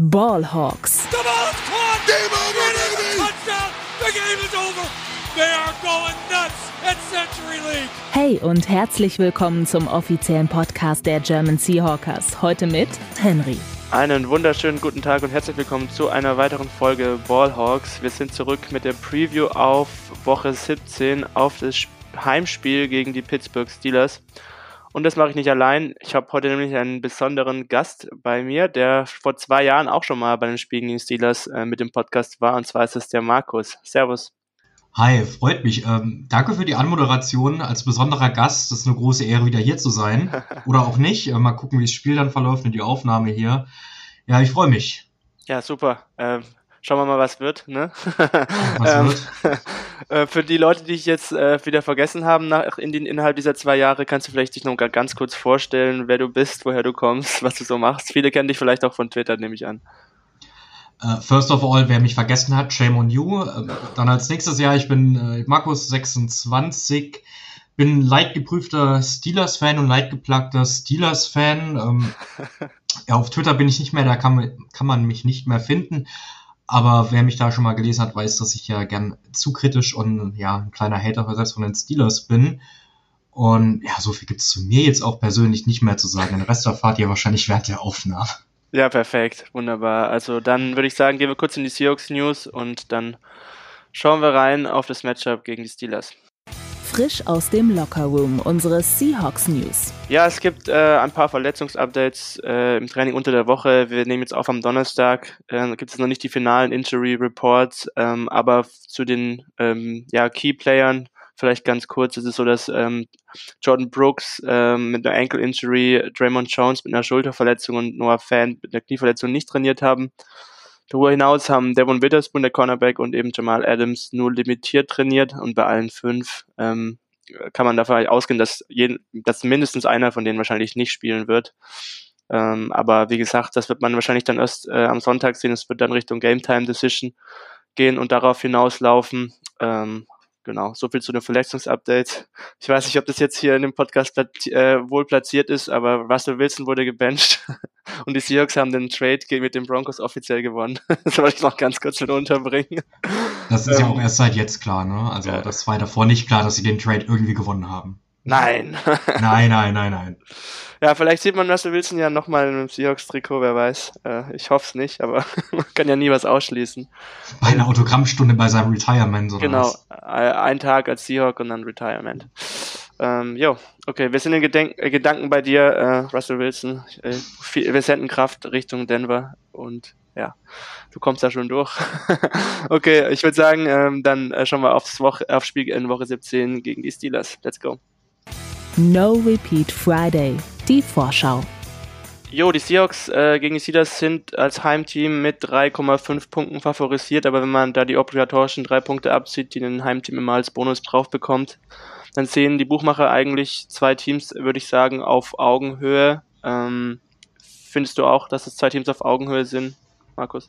Ballhawks. The ball is caught. Game over, baby. Touchdown. The game is over. They are going nuts at Century League. Hey und herzlich willkommen zum offiziellen Podcast der German Seahawkers. Heute mit Henry. Einen wunderschönen guten Tag und herzlich willkommen zu einer weiteren Folge Ballhawks. Wir sind zurück mit der Preview auf Woche 17 auf das Heimspiel gegen die Pittsburgh Steelers. Und das mache ich nicht allein. Ich habe heute nämlich einen besonderen Gast bei mir, der vor zwei Jahren auch schon mal bei den Spielen gegen Steelers äh, mit dem Podcast war. Und zwar ist es der Markus. Servus. Hi, freut mich. Ähm, danke für die Anmoderation als besonderer Gast. Das ist eine große Ehre, wieder hier zu sein. Oder auch nicht. Äh, mal gucken, wie das Spiel dann verläuft und die Aufnahme hier. Ja, ich freue mich. Ja, super. Ähm, schauen wir mal, was wird. Ne? Was Ähm, wird? äh, Für die Leute, die ich jetzt äh, wieder vergessen haben nach, in den, innerhalb dieser zwei Jahre, kannst du vielleicht dich noch ga- ganz kurz vorstellen, wer du bist, woher du kommst, was du so machst. Viele kennen dich vielleicht auch von Twitter, nehme ich an. Äh, first of all, wer mich vergessen hat, shame on you. Ähm, dann als nächstes Jahr, ich bin Markus 26, bin leidgeprüfter Steelers-Fan und leidgeplagter Steelers-Fan. Ähm, ja, auf Twitter bin ich nicht mehr, da kann kann man mich nicht mehr finden. Aber wer mich da schon mal gelesen hat, weiß, dass ich ja gern zu kritisch und ja, ein kleiner Hater selbst von den Steelers bin. Und ja, so viel gibt es zu mir jetzt auch persönlich nicht mehr zu sagen. Den Rest erfahrt ihr wahrscheinlich während der Aufnahme. Ja, perfekt, wunderbar. Also dann würde ich sagen, gehen wir kurz in die Seahawks News und dann schauen wir rein auf das Matchup gegen die Steelers. Frisch aus dem Lockerroom unsere Seahawks News. Ja, es gibt äh, ein paar Verletzungsupdates äh, im Training unter der Woche. Wir nehmen jetzt auf am Donnerstag. Äh, gibt es noch nicht die finalen Injury Reports, ähm, aber zu den ähm, ja, Key Playern vielleicht ganz kurz. Es ist so, dass ähm, Jordan Brooks ähm, mit einer Ankle Injury, Draymond Jones mit einer Schulterverletzung und Noah Fan mit einer Knieverletzung nicht trainiert haben. Darüber hinaus haben Devon Witherspoon, der Cornerback, und eben Jamal Adams nur limitiert trainiert und bei allen fünf ähm, kann man davon ausgehen, dass, jeden, dass mindestens einer von denen wahrscheinlich nicht spielen wird. Ähm, aber wie gesagt, das wird man wahrscheinlich dann erst äh, am Sonntag sehen. Es wird dann Richtung Game Time Decision gehen und darauf hinauslaufen. Ähm, genau, so viel zu den Verletzungsupdates. Ich weiß nicht, ob das jetzt hier in dem Podcast platzi äh, wohl platziert ist, aber Russell Wilson wurde gebencht und die Seahawks haben den Trade gegen- mit den Broncos offiziell gewonnen. das wollte ich noch ganz kurz mit unterbringen. Das ist ja Ähm, auch erst seit jetzt klar, ne? Also ja. das war davor nicht klar, dass sie den Trade irgendwie gewonnen haben. Nein. Nein, nein, nein, nein. Ja, vielleicht sieht man Russell Wilson ja nochmal in einem Seahawks-Trikot, wer weiß. Äh, ich hoffe es nicht, aber man kann ja nie was ausschließen. Bei einer Autogrammstunde bei seinem Retirement oder Genau, was? äh, ein Tag als Seahawk und dann Retirement. Ähm, jo, okay, wir sind in Gedenk äh, Gedanken bei dir, äh, Russell Wilson. Äh, viel, wir senden Kraft Richtung Denver und ja, du kommst da schon durch. okay, ich würde sagen, ähm, dann äh, schauen wir aufs, Woche, aufs Spiel in Woche 17 gegen die Steelers. Let's go. No Repeat Friday. Die Vorschau. Jo, die Seahawks äh, gegen die Steelers sind als Heimteam mit 3,5 Punkten favorisiert, aber wenn man da die obligatorischen drei Punkte abzieht, die ein Heimteam immer als Bonus drauf bekommt, dann sehen die Buchmacher eigentlich zwei Teams, würde ich sagen, auf Augenhöhe. Ähm, findest du auch, dass es zwei Teams auf Augenhöhe sind, Markus?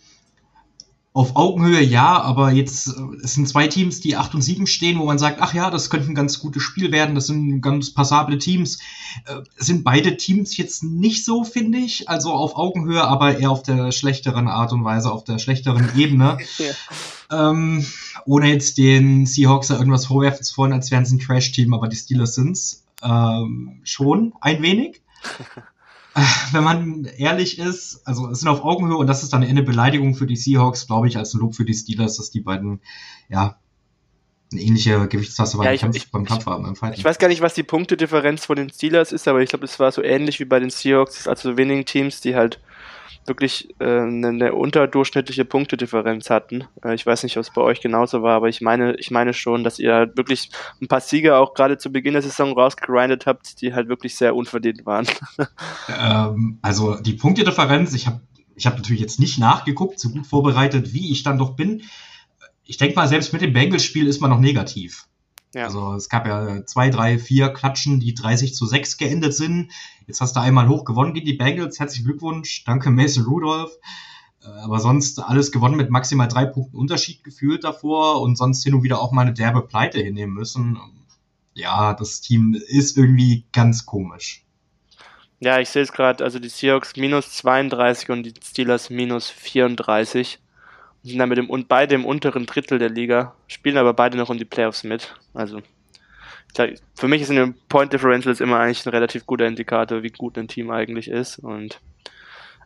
Auf Augenhöhe ja, aber jetzt äh, es sind zwei Teams, die 8 und 7 stehen, wo man sagt, ach ja, das könnte ein ganz gutes Spiel werden, das sind ganz passable Teams. Äh, sind beide Teams jetzt nicht so, finde ich, also auf Augenhöhe, aber eher auf der schlechteren Art und Weise, auf der schlechteren Ebene. Ja. Ähm, ohne jetzt den Seahawks da irgendwas vorwerfen zu wollen, als wären sie ein Trash-Team, aber die Steelers sind's ähm, schon ein wenig. Wenn man ehrlich ist, also es sind auf Augenhöhe und das ist dann eher eine Beleidigung für die Seahawks, glaube ich, als ein Lob für die Steelers, dass die beiden, ja, eine ähnliche Gewichtsklasse beim, Ja, ich- Kampf, ich- beim ich- Kampf haben, beim Fighten. Ich weiß gar nicht, was die Punktedifferenz von den Steelers ist, aber ich glaube, es war so ähnlich wie bei den Seahawks, also so wenigen Teams, die halt wirklich äh, eine, eine unterdurchschnittliche Punktedifferenz hatten. Äh, ich weiß nicht, ob es bei euch genauso war, aber ich meine, ich meine schon, dass ihr halt wirklich ein paar Siege auch gerade zu Beginn der Saison rausgegrindet habt, die halt wirklich sehr unverdient waren. Ähm, also die Punktedifferenz, ich habe ich hab natürlich jetzt nicht nachgeguckt, so gut vorbereitet, wie ich dann doch bin. Ich denke mal, selbst mit dem Bengals-Spiel ist man noch negativ. Ja. Also es gab ja zwei, drei, vier Klatschen, die 30 zu 6 geendet sind. Jetzt hast du einmal hoch gewonnen gegen die Bengals. Herzlichen Glückwunsch. Danke Mason Rudolph. Äh, Aber sonst alles gewonnen mit maximal drei Punkten Unterschied gefühlt davor und sonst hin und wieder auch mal eine derbe Pleite hinnehmen müssen. Ja, das Team ist irgendwie ganz komisch. Ja, ich sehe es gerade, also die Seahawks minus 32 und die Steelers minus 34 sind dann mit dem und beide im unteren Drittel der Liga, spielen aber beide noch um die Playoffs mit. Also für mich ist eine Point Differential immer eigentlich ein relativ guter Indikator, wie gut ein Team eigentlich ist. Und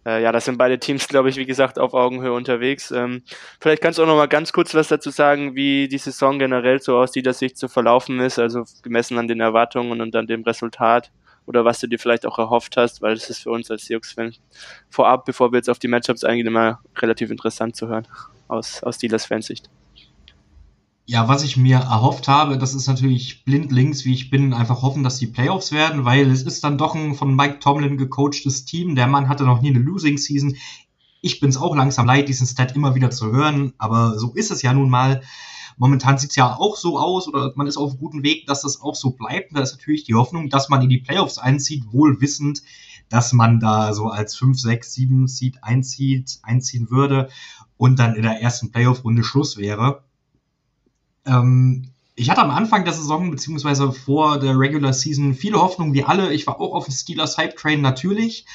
äh, ja, das sind beide Teams, glaube ich, wie gesagt, auf Augenhöhe unterwegs. Ähm, vielleicht kannst du auch noch mal ganz kurz was dazu sagen, wie die Saison generell so aus dieser Sicht zu verlaufen ist, also gemessen an den Erwartungen und an dem Resultat oder was du dir vielleicht auch erhofft hast, weil das ist für uns als Seahawks-Fan vorab, bevor wir jetzt auf die Matchups eingehen, immer relativ interessant zu hören aus, aus Steelers-Fansicht. Ja, was ich mir erhofft habe, das ist natürlich blindlings, wie ich bin, einfach hoffen, dass die Playoffs werden, weil es ist dann doch ein von Mike Tomlin gecoachtes Team. Der Mann hatte noch nie eine Losing Season. Ich bin's auch langsam leid, diesen Stat immer wieder zu hören, aber so ist es ja nun mal. Momentan sieht's ja auch so aus, oder man ist auf guten Weg, dass das auch so bleibt. Und da ist natürlich die Hoffnung, dass man in die Playoffs einzieht, wohl wissend, dass man da so als 5, 6, 7 Seed einzieht, einziehen würde und dann in der ersten Playoff-Runde Schluss wäre. Ähm, ich hatte am Anfang der Saison, beziehungsweise vor der Regular Season, viele Hoffnungen wie alle. Ich war auch auf dem Steelers Hype Train natürlich.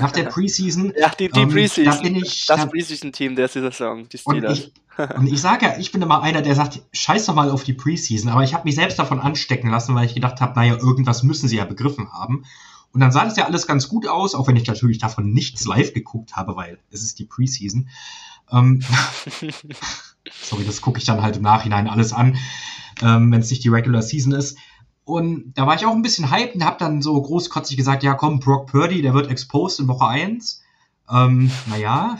Nach der Preseason. ja, die, die ähm, Preseason. Da bin ich, das Preseason-Team der Saison, die Steelers. Und ich, und ich sage ja, ich bin immer einer, der sagt, scheiß doch mal auf die Preseason. Aber ich habe mich selbst davon anstecken lassen, weil ich gedacht habe, naja, irgendwas müssen sie ja begriffen haben. Und dann sah das ja alles ganz gut aus, auch wenn ich natürlich davon nichts live geguckt habe, weil es ist die Preseason. Ähm, sorry, das gucke ich dann halt im Nachhinein alles an, ähm, wenn es nicht die Regular Season ist. Und da war ich auch ein bisschen hyped und habe dann so großkotzig gesagt, ja komm, Brock Purdy, der wird exposed in Woche 1. Ähm, naja,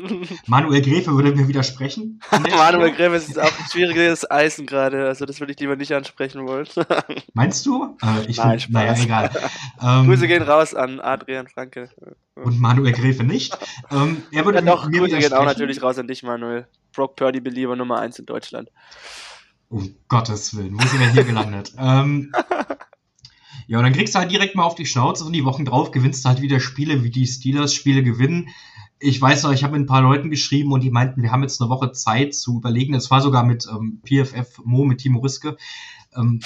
Manuel Gräfe würde mir widersprechen. Manuel Gräfe ist auch ein schwieriges Eisen gerade, also das würde ich lieber nicht ansprechen wollen. Meinst du? Äh, ich Nein, find, naja, egal. Ähm, Grüße gehen raus an Adrian Franke. Und Manuel Gräfe nicht. Ähm, er würde ja, doch, mir Grüße gehen auch natürlich raus an dich, Manuel. Brock Purdy Belieber Nummer 1 in Deutschland. Um Gottes Willen, wo sind wir hier gelandet? ähm, ja, und dann kriegst du halt direkt mal auf die Schnauze und die Wochen drauf gewinnst du halt wieder Spiele, wie die Steelers Spiele gewinnen. Ich weiß noch, ich habe mit ein paar Leuten geschrieben und die meinten, wir haben jetzt eine Woche Zeit zu überlegen. Es war sogar mit ähm, PFF Mo, mit Timo Riske. Ähm,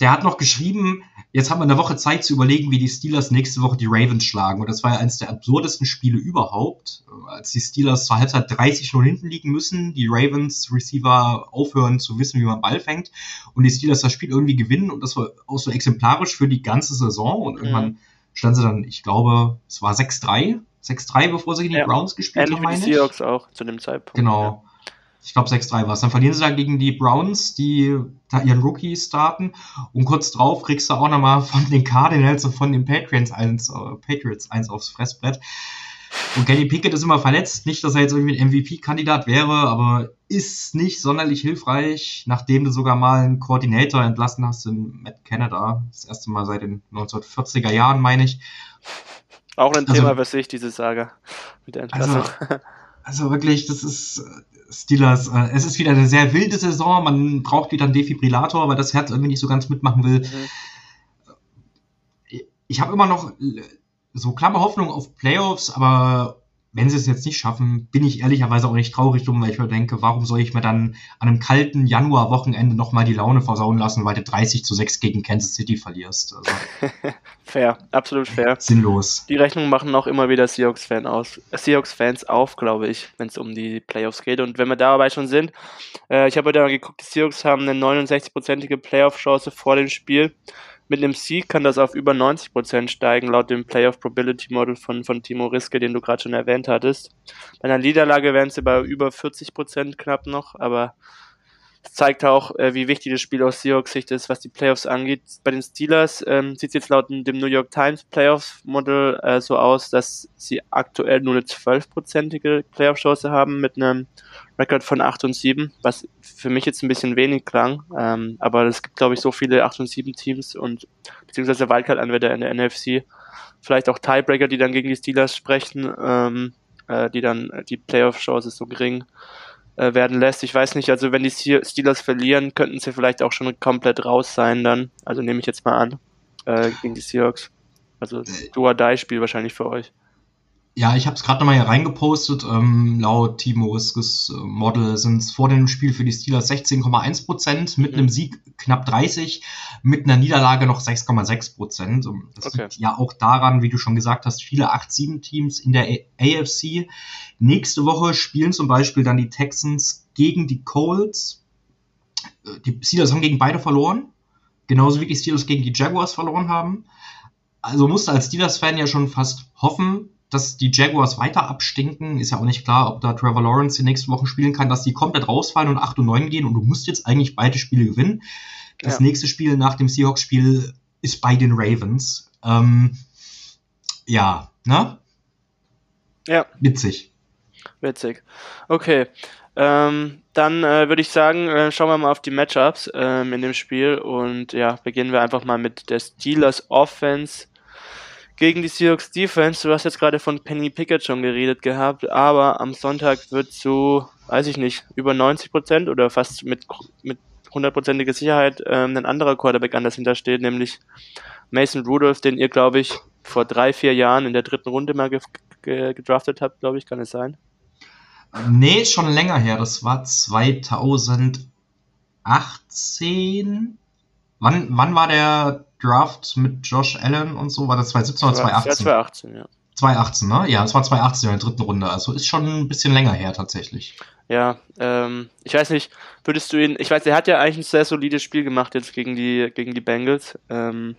der hat noch geschrieben, jetzt haben wir eine Woche Zeit zu überlegen, wie die Steelers nächste Woche die Ravens schlagen. Und das war ja eines der absurdesten Spiele überhaupt, als die Steelers zur Halbzeit 30 0 hinten liegen müssen, die Ravens Receiver aufhören zu wissen, wie man Ball fängt und die Steelers das Spiel irgendwie gewinnen und das war auch so exemplarisch für die ganze Saison und irgendwann mhm. standen sie dann, ich glaube, es war 6-3, 6-3, bevor sie gegen die ja. Browns gespielt haben, meine ich. Seahawks auch zu dem Zeitpunkt. Genau. Ja ich glaube 6-3 war es. Dann verlieren sie da gegen die Browns, die da ihren Rookie starten. Und kurz drauf kriegst du auch nochmal von den Cardinals und von den Patriots eins, äh, Patriots eins aufs Fressbrett. Und Kenny Pickett ist immer verletzt. Nicht, dass er jetzt irgendwie ein MVP-Kandidat wäre, aber ist nicht sonderlich hilfreich, nachdem du sogar mal einen Koordinator entlassen hast in Matt Canada. Das erste Mal seit den 1940er Jahren, meine ich. Auch ein also, Thema für sich, diese Saga mit der Entlassung. Also, also wirklich, das ist Steelers. Äh, es ist wieder eine sehr wilde Saison. Man braucht wieder einen Defibrillator, weil das Herz irgendwie nicht so ganz mitmachen will. Mhm. Ich habe immer noch so klamme Hoffnung auf Playoffs, aber wenn sie es jetzt nicht schaffen, bin ich ehrlicherweise auch nicht traurig drum, weil ich mir denke, warum soll ich mir dann an einem kalten Januar-Wochenende nochmal die Laune versauen lassen, weil du 30 zu 6 gegen Kansas City verlierst. Also, fair, absolut fair. Sinnlos. Die Rechnung machen auch immer wieder Seahawks-Fans aus, Seahawks-Fans auf, glaube ich, wenn es um die Playoffs geht. Und wenn wir dabei schon sind, äh, ich habe heute mal geguckt, die Seahawks haben eine 69-prozentige Playoff-Chance vor dem Spiel. Mit einem Sieg kann das auf über 90% steigen, laut dem Playoff Probability Model von, von Timo Riske, den du gerade schon erwähnt hattest. Bei einer Niederlage wären sie bei über 40% knapp noch, aber zeigt auch, äh, wie wichtig das Spiel aus Seahawks Sicht ist, was die Playoffs angeht. Bei den Steelers ähm, sieht es jetzt laut dem New York Times Playoff Model äh, so aus, dass sie aktuell nur eine 12-prozentige Playoff-Chance haben mit einem Rekord von 8 und 7, was für mich jetzt ein bisschen wenig klang. Ähm, aber es gibt, glaube ich, so viele 8 und 7 Teams und beziehungsweise Wildcard-Anwärter in der NFC. Vielleicht auch Tiebreaker, die dann gegen die Steelers sprechen, ähm, äh, die dann die Playoff-Chance so gering äh, werden lässt. Ich weiß nicht, also wenn die Steelers verlieren, könnten sie vielleicht auch schon komplett raus sein dann. Also nehme ich jetzt mal an, äh, gegen die Seahawks. Also Do-or-Die-Spiel wahrscheinlich für euch. Ja, ich habe es gerade nochmal hier reingepostet. Ähm, laut Timo Riskes äh, Model sind es vor dem Spiel für die Steelers 16,1 Prozent, mit mhm. einem Sieg knapp 30, mit einer Niederlage noch 6,6 Prozent. Das okay. liegt ja auch daran, wie du schon gesagt hast, viele 8-7-Teams in der AFC. Nächste Woche spielen zum Beispiel dann die Texans gegen die Colts. Äh, die Steelers haben gegen beide verloren, genauso wie die Steelers gegen die Jaguars verloren haben. Also musste als Steelers-Fan ja schon fast hoffen, dass die Jaguars weiter abstinken, ist ja auch nicht klar, ob da Trevor Lawrence die nächsten Wochen spielen kann, dass die komplett rausfallen und 8 und 9 gehen und du musst jetzt eigentlich beide Spiele gewinnen. Das ja. nächste Spiel nach dem Seahawks-Spiel ist bei den Ravens. Ähm, ja, ne? Ja. Witzig. Witzig. Okay. Ähm, dann äh, würde ich sagen, äh, schauen wir mal auf die Matchups ähm, in dem Spiel und ja, beginnen wir einfach mal mit der Steelers Offense gegen die Seahawks Defense. Du hast jetzt gerade von Penny Pickett schon geredet gehabt, aber am Sonntag wird so, weiß ich nicht, über 90 Prozent oder fast mit, mit hundertprozentiger Sicherheit ähm, ein anderer Quarterback anders hintersteht, nämlich Mason Rudolph, den ihr, glaube ich, vor drei, vier Jahren in der dritten Runde mal ge ge gedraftet habt, glaube ich, kann es sein? Nee, schon länger her. Das war 2018. Wann, wann war der Draft mit Josh Allen und so? War das 2017 oder 2018? 2018, ja. 2018, ne? Ja, es war 2018 in der dritten Runde. Also ist schon ein bisschen länger her tatsächlich. Ja, ähm, ich weiß nicht, würdest du ihn, ich weiß, er hat ja eigentlich ein sehr solides Spiel gemacht jetzt gegen die, gegen die Bengals. Ähm,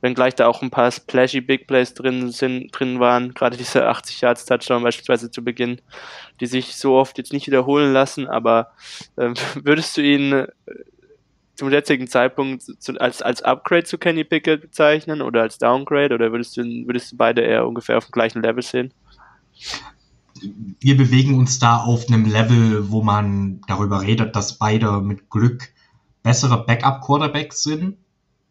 wenngleich da auch ein paar splashy Big Plays drin sind, drin waren, gerade diese 80 Yards Touchdown beispielsweise zu Beginn, die sich so oft jetzt nicht wiederholen lassen, aber ähm, würdest du ihn zum jetzigen Zeitpunkt zu, als, als Upgrade zu Kenny Pickett bezeichnen oder als Downgrade oder würdest du, würdest du beide eher ungefähr auf dem gleichen Level sehen? Wir bewegen uns da auf einem Level, wo man darüber redet, dass beide mit Glück bessere Backup-Quarterbacks sind.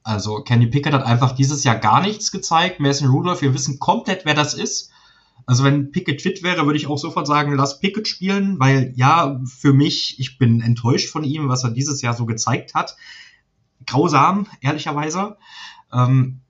Also Kenny Pickett hat einfach dieses Jahr gar nichts gezeigt. Mason Rudolph, wir wissen komplett, wer das ist. Also wenn Pickett fit wäre, würde ich auch sofort sagen, lass Pickett spielen, weil ja, für mich, ich bin enttäuscht von ihm, was er dieses Jahr so gezeigt hat. Grausam, ehrlicherweise. Ähm,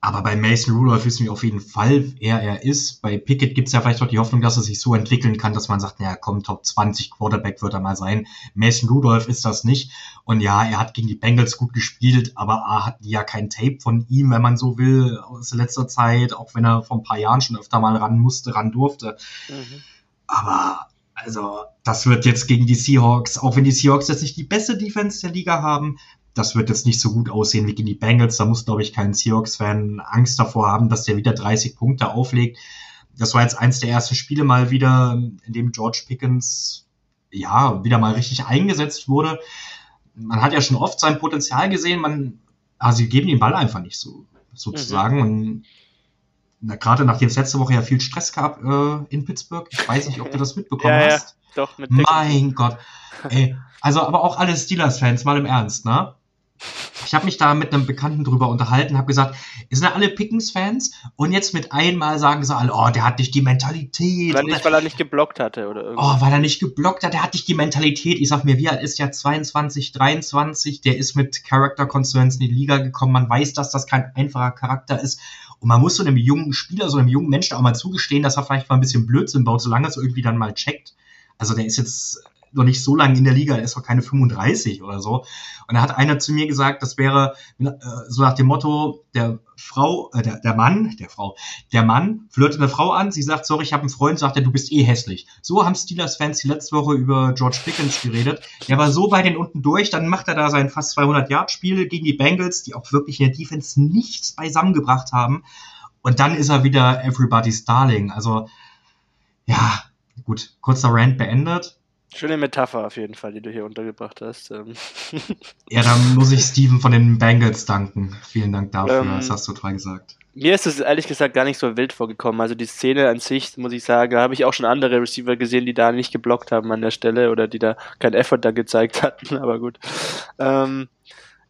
aber bei Mason Rudolph wissen wir auf jeden Fall, wer er ist. Bei Pickett gibt es ja vielleicht auch die Hoffnung, dass er sich so entwickeln kann, dass man sagt, naja, komm, Top 20 Quarterback wird er mal sein. Mason Rudolph ist das nicht. Und ja, er hat gegen die Bengals gut gespielt, aber A hatten die ja kein Tape von ihm, wenn man so will, aus letzter Zeit, auch wenn er vor ein paar Jahren schon öfter mal ran musste, ran durfte. Mhm. Aber also, das wird jetzt gegen die Seahawks, auch wenn die Seahawks jetzt nicht die beste Defense der Liga haben, das wird jetzt nicht so gut aussehen wie gegen die Bengals. Da muss, glaube ich, kein Seahawks-Fan Angst davor haben, dass der wieder 30 Punkte auflegt. Das war jetzt eins der ersten Spiele mal wieder, in dem George Pickens ja wieder mal richtig eingesetzt wurde. Man hat ja schon oft sein Potenzial gesehen, man, also sie geben den Ball einfach nicht so, sozusagen. Mhm. Und gerade nachdem es letzte Woche ja viel Stress gab äh, in Pittsburgh, ich weiß nicht, ob du das mitbekommen ja, hast. Ja, doch, mit mein Gott. Ey, also aber auch alle Steelers-Fans, mal im Ernst, ne? Ich habe mich da mit einem Bekannten drüber unterhalten, habe gesagt, sind ja alle Pickens-Fans und jetzt mit einmal sagen sie alle, oh, der hat nicht die Mentalität. Weil, nicht, weil er nicht geblockt hatte oder irgendwas. Oh, weil er nicht geblockt hat, der hat nicht die Mentalität. Ich sag mir, wie alt ist ja 22, 23, der ist mit Character Concerns in die Liga gekommen. Man weiß, dass das kein einfacher Charakter ist. Und man muss so einem jungen Spieler, so einem jungen Menschen auch mal zugestehen, dass er vielleicht mal ein bisschen Blödsinn baut, solange er es irgendwie dann mal checkt. Also der ist jetzt noch nicht so lange in der Liga, er ist noch keine 35 oder so. Und da hat einer zu mir gesagt, das wäre äh, so nach dem Motto, der Frau, äh, der, der Mann, der Frau, der Mann flirtet eine Frau an, sie sagt, sorry, ich habe einen Freund, sagt er, du bist eh hässlich. So haben Steelers-Fans die letzte Woche über George Pickens geredet. Der war so bei den unten durch, dann macht er da sein fast 200 Yard Spiel gegen die Bengals, die auch wirklich in der Defense nichts beisammengebracht haben. Und dann ist er wieder everybody's darling. Also, ja, gut, kurzer Rant beendet. Schöne Metapher auf jeden Fall, die du hier untergebracht hast. Ähm. Ja, dann muss ich Steven von den Bengals danken. Vielen Dank dafür, ähm, das hast du toll gesagt. Mir ist es ehrlich gesagt gar nicht so wild vorgekommen. Also die Szene an sich, muss ich sagen, da habe ich auch schon andere Receiver gesehen, die da nicht geblockt haben an der Stelle oder die da kein Effort da gezeigt hatten, aber gut. Ähm,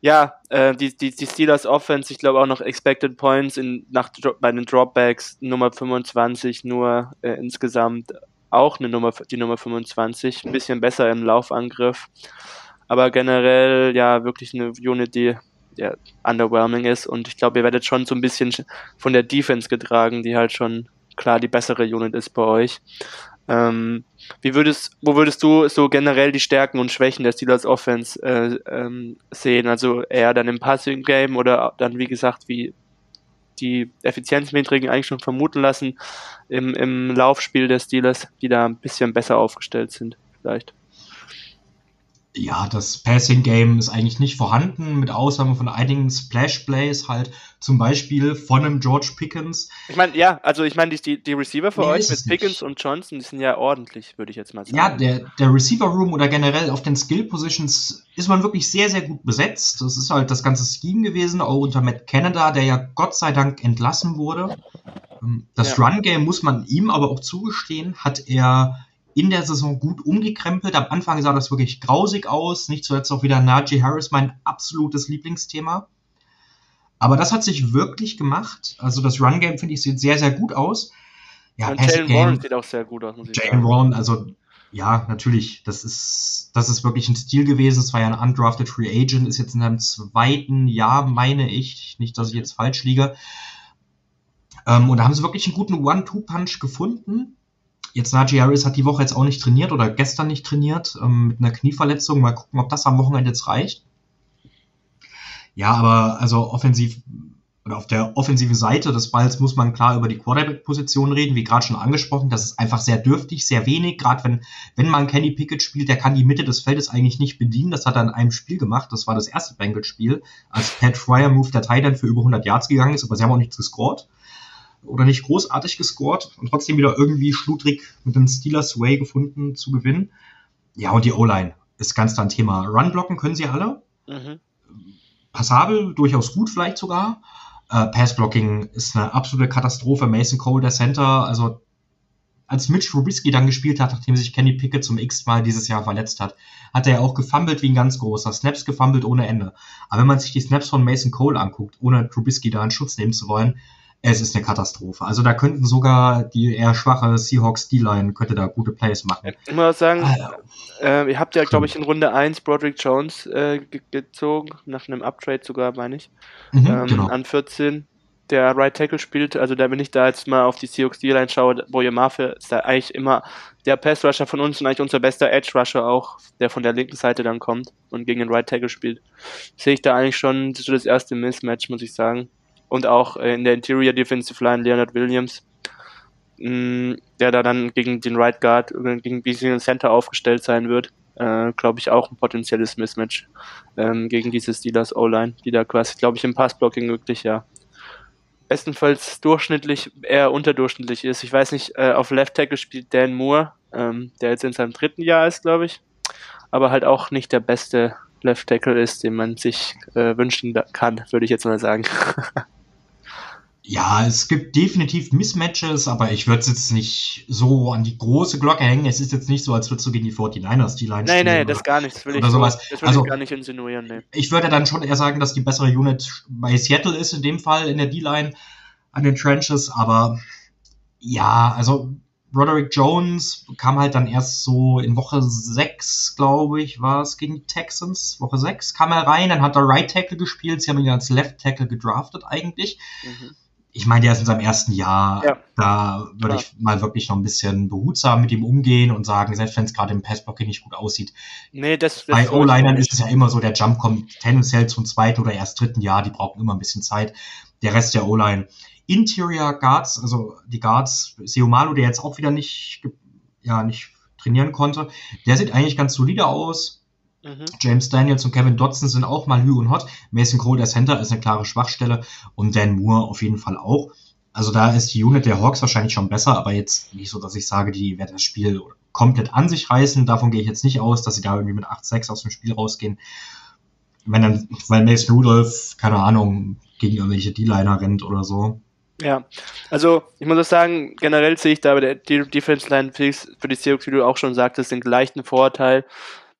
ja, äh, die, die, die Steelers Offense, ich glaube auch noch Expected Points in, nach, bei den Dropbacks Nummer 25 nur äh, insgesamt auch eine Nummer, die Nummer 25, ein bisschen besser im Laufangriff. Aber generell ja wirklich eine Unit, die ja, underwhelming ist und ich glaube, ihr werdet schon so ein bisschen von der Defense getragen, die halt schon klar die bessere Unit ist bei euch. Ähm, wie würdest, wo würdest du so generell die Stärken und Schwächen der Steelers Offense äh, ähm, sehen? Also eher dann im Passing Game oder dann wie gesagt, wie die Effizienzmetriken eigentlich schon vermuten lassen im, im Laufspiel der Steelers, die da ein bisschen besser aufgestellt sind, vielleicht ja, das Passing Game ist eigentlich nicht vorhanden, mit Ausnahme von einigen Splash Plays, halt zum Beispiel von einem George Pickens. Ich meine, ja, also ich meine, die, die Receiver für nee, euch mit Pickens nicht. und Johnson, die sind ja ordentlich, würde ich jetzt mal sagen. Ja, der, der Receiver Room oder generell auf den Skill Positions ist man wirklich sehr, sehr gut besetzt. Das ist halt das ganze Scheme gewesen, auch unter Matt Canada, der ja Gott sei Dank entlassen wurde. Ähm, das ja. Run Game muss man ihm aber auch zugestehen, hat er in der Saison gut umgekrempelt. Am Anfang sah das wirklich grausig aus. Nicht zuletzt auch wieder Najee Harris, mein absolutes Lieblingsthema. Aber das hat sich wirklich gemacht. Also das Run-Game, finde ich, sieht sehr, sehr gut aus. Ja, Und Jalen Warren sieht auch sehr gut aus, muss ich Jalen Warren, also ja, natürlich, das ist, das ist wirklich ein Stil gewesen. Es war ja ein undrafted Free Agent, ist jetzt in seinem zweiten Jahr, meine ich. Nicht, dass ich jetzt falsch liege. Ähm, und da haben sie wirklich einen guten One-Two-Punch gefunden. Jetzt Najee Harris hat die Woche jetzt auch nicht trainiert oder gestern nicht trainiert ähm, mit einer Knieverletzung. Mal gucken, ob das am Wochenende jetzt reicht. Ja, aber also offensiv oder auf der offensiven Seite des Balls muss man klar über die Quarterback-Position reden, wie gerade schon angesprochen. Das ist einfach sehr dürftig, sehr wenig. Gerade wenn, wenn man Kenny Pickett spielt, der kann die Mitte des Feldes eigentlich nicht bedienen. Das hat er in einem Spiel gemacht. Das war das erste Bengals-Spiel, als Pat Fryer Move der Titan für über 100 Yards gegangen ist, aber sie haben auch nichts gescored oder nicht großartig gescored und trotzdem wieder irgendwie schludrig mit dem Steelers Way gefunden zu gewinnen. Ja, und die O-Line ist ganz da ein Thema. Run-Blocken können sie alle. Mhm. Passabel, durchaus gut vielleicht sogar. Äh, Pass-Blocking ist eine absolute Katastrophe. Mason Cole, der Center, also als Mitch Rubisky dann gespielt hat, nachdem sich Kenny Pickett zum x-mal dieses Jahr verletzt hat, hat er ja auch gefummelt wie ein ganz großer. Snaps gefummelt ohne Ende. Aber wenn man sich die Snaps von Mason Cole anguckt, ohne Trubisky da in Schutz nehmen zu wollen, es ist eine Katastrophe. Also da könnten sogar die eher schwache Seahawks D-Line könnte da gute Plays machen. Ich muss sagen, äh, ihr habt ja, glaube ich, in Runde 1 Broderick Jones äh, ge gezogen, nach einem Uptrade sogar, meine ich, mhm, ähm, genau. an 14 der Right Tackle spielt, also da wenn ich da jetzt mal auf die Seahawks D-Line schaue, Boye Mafe ist da eigentlich immer der Pass Rusher von uns und eigentlich unser bester Edge Rusher auch, der von der linken Seite dann kommt und gegen den Right Tackle spielt. Sehe ich da eigentlich schon so das erste Mismatch, muss ich sagen und auch in der Interior Defensive Line Leonard Williams, mm, der da dann gegen den Right Guard, gegen den Center aufgestellt sein wird. Äh, glaube ich, auch ein potenzielles Mismatch ähm, gegen diese Steelers O-Line, die da quasi, glaube ich, im Passblocking wirklich ja bestenfalls durchschnittlich, eher unterdurchschnittlich ist. Ich weiß nicht, äh, auf Left Tackle spielt Dan Moore, ähm, der jetzt in seinem dritten Jahr ist, glaube ich, aber halt auch nicht der beste Left Tackle ist, den man sich äh, wünschen kann, würde ich jetzt mal sagen. Ja, es gibt definitiv Mismatches, aber ich würde es jetzt nicht so an die große Glocke hängen. Es ist jetzt nicht so, als würdest du gegen die 49ers die Line Nein, nein, das gar nicht. Das will ich, sowas. So, das will also, ich gar nicht insinuieren. Nee. Ich würde dann schon eher sagen, dass die bessere Unit bei Seattle ist, in dem Fall in der D-Line an den Trenches, aber ja, also Roderick Jones kam halt dann erst so in Woche 6, glaube ich, war es gegen die Texans. Woche 6 kam er rein, dann hat er Right Tackle gespielt. Sie haben ihn als Left Tackle gedraftet eigentlich. Mhm ich meine, der ist in seinem ersten Jahr. Ja. Da würde ich mal wirklich noch ein bisschen behutsam mit ihm umgehen und sagen, selbst wenn es gerade im Passblocking nicht gut aussieht. Nee, das, das Bei O-Linern ist es ja immer so, der Jump kommt tendenziell zum zweiten oder erst dritten Jahr, die brauchen immer ein bisschen Zeit. Der Rest der O-Line. Interior Guards, also die Guards, Seomalo, der jetzt auch wieder nicht, ja, nicht trainieren konnte, der sieht eigentlich ganz solide aus. Mhm. James Daniels und Kevin Dodson sind auch mal Hü und Hot. Mason Cole, der Center, ist eine klare Schwachstelle und Dan Moore auf jeden Fall auch. Also da ist die Unit der Hawks wahrscheinlich schon besser, aber jetzt nicht so, dass ich sage, die werden das Spiel komplett an sich reißen. Davon gehe ich jetzt nicht aus, dass sie da irgendwie mit 8-6 aus dem Spiel rausgehen. Wenn dann, weil Mason Rudolph, keine Ahnung, gegen irgendwelche D-Liner rennt oder so. Ja, also ich muss auch sagen, generell sehe ich da bei der Defense Line für die Seahawks, wie du auch schon sagtest, den gleichen Vorteil.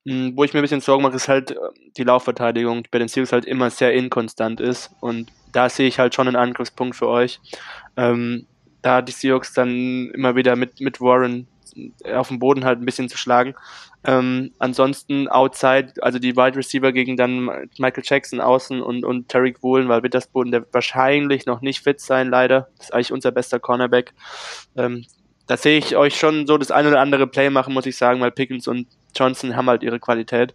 Hm, wo ich mir ein bisschen Sorgen mache, ist halt äh, die Laufverteidigung, die bei den Seahawks halt immer sehr inkonstant ist. Und da sehe ich halt schon einen Angriffspunkt für euch. Ähm, da die Seahawks dann immer wieder mit, mit Warren auf dem Boden halt ein bisschen zu schlagen. Ähm, ansonsten outside, also die Wide Receiver gegen dann Michael Jackson außen und, und Tarek Woolen, weil Wittersboden, der wahrscheinlich noch nicht fit sein, leider. Das ist eigentlich unser bester Cornerback. Ähm, da sehe ich euch schon so das ein oder andere Play machen, muss ich sagen, weil Pickens und Johnson haben halt ihre Qualität.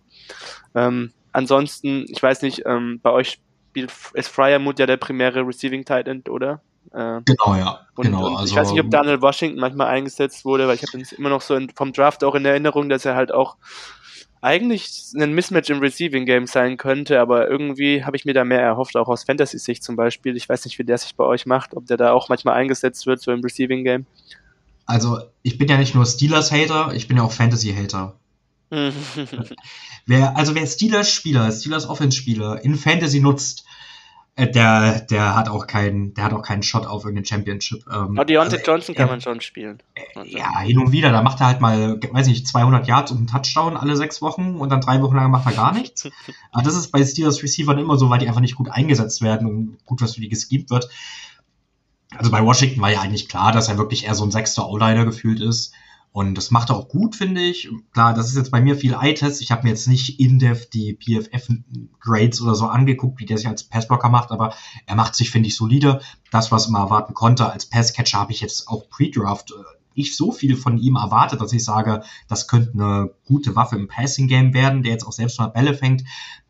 Ähm, ansonsten, ich weiß nicht, ähm, bei euch spielt, ist Fryermuth ja der primäre Receiving Tight End, oder? Äh, genau, ja. Und, genau, und also, ich weiß nicht, ob Daniel Washington manchmal eingesetzt wurde, weil ich habe immer noch so in, vom Draft auch in Erinnerung, dass er halt auch eigentlich ein Mismatch im Receiving Game sein könnte, aber irgendwie habe ich mir da mehr erhofft, auch aus Fantasy-Sicht zum Beispiel. Ich weiß nicht, wie der sich bei euch macht, ob der da auch manchmal eingesetzt wird, so im Receiving Game. Also, ich bin ja nicht nur Steelers-Hater, ich bin ja auch Fantasy-Hater. wer, also wer Steelers-Spieler, Steelers-Offense-Spieler in Fantasy nutzt, äh, der, der hat auch keinen, der hat auch keinen Shot auf irgendeine Championship. Ähm, oh, Deontay also, Johnson kann man schon spielen. Ja, hin und wieder. Da macht er halt mal, weiß nicht, 200 Yards und einen Touchdown alle sechs Wochen und dann drei Wochen lang macht er gar nichts. Aber das ist bei Steelers Receivern immer so, weil die einfach nicht gut eingesetzt werden und gut was für die geschemt wird. Also bei Washington war ja eigentlich klar, dass er wirklich eher so ein sechster O-Liner gefühlt ist. Und das macht er auch gut, finde ich. Klar, das ist jetzt bei mir viel Eye-Test. Ich habe mir jetzt nicht in-depth die PFF-Grades oder so angeguckt, wie der sich als Passblocker macht, aber er macht sich, finde ich, solide. Das, was man erwarten konnte als Passcatcher, habe ich jetzt auch Pre-Draft äh, nicht so viel von ihm erwartet, dass ich sage, das könnte eine gute Waffe im Passing-Game werden, der jetzt auch selbst mal Bälle fängt.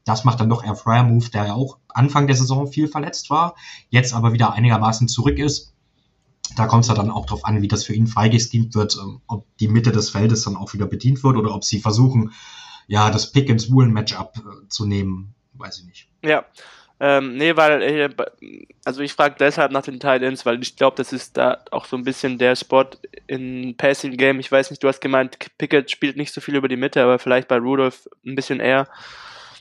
Das macht dann doch eher Fryer Move, der ja auch Anfang der Saison viel verletzt war, jetzt aber wieder einigermaßen zurück ist da kommt es ja dann auch darauf an, wie das für ihn freigeschemt wird, ähm, ob die Mitte des Feldes dann auch wieder bedient wird oder ob sie versuchen, ja, das Pick ins Woolen Matchup äh, zu nehmen, weiß ich nicht. Ja. Ähm, nee, weil, äh, also ich frage deshalb nach den Titans, weil ich glaube, das ist da auch so ein bisschen der Spot in Passing Game. Ich weiß nicht, du hast gemeint, Pickett spielt nicht so viel über die Mitte, aber vielleicht bei Rudolph ein bisschen eher.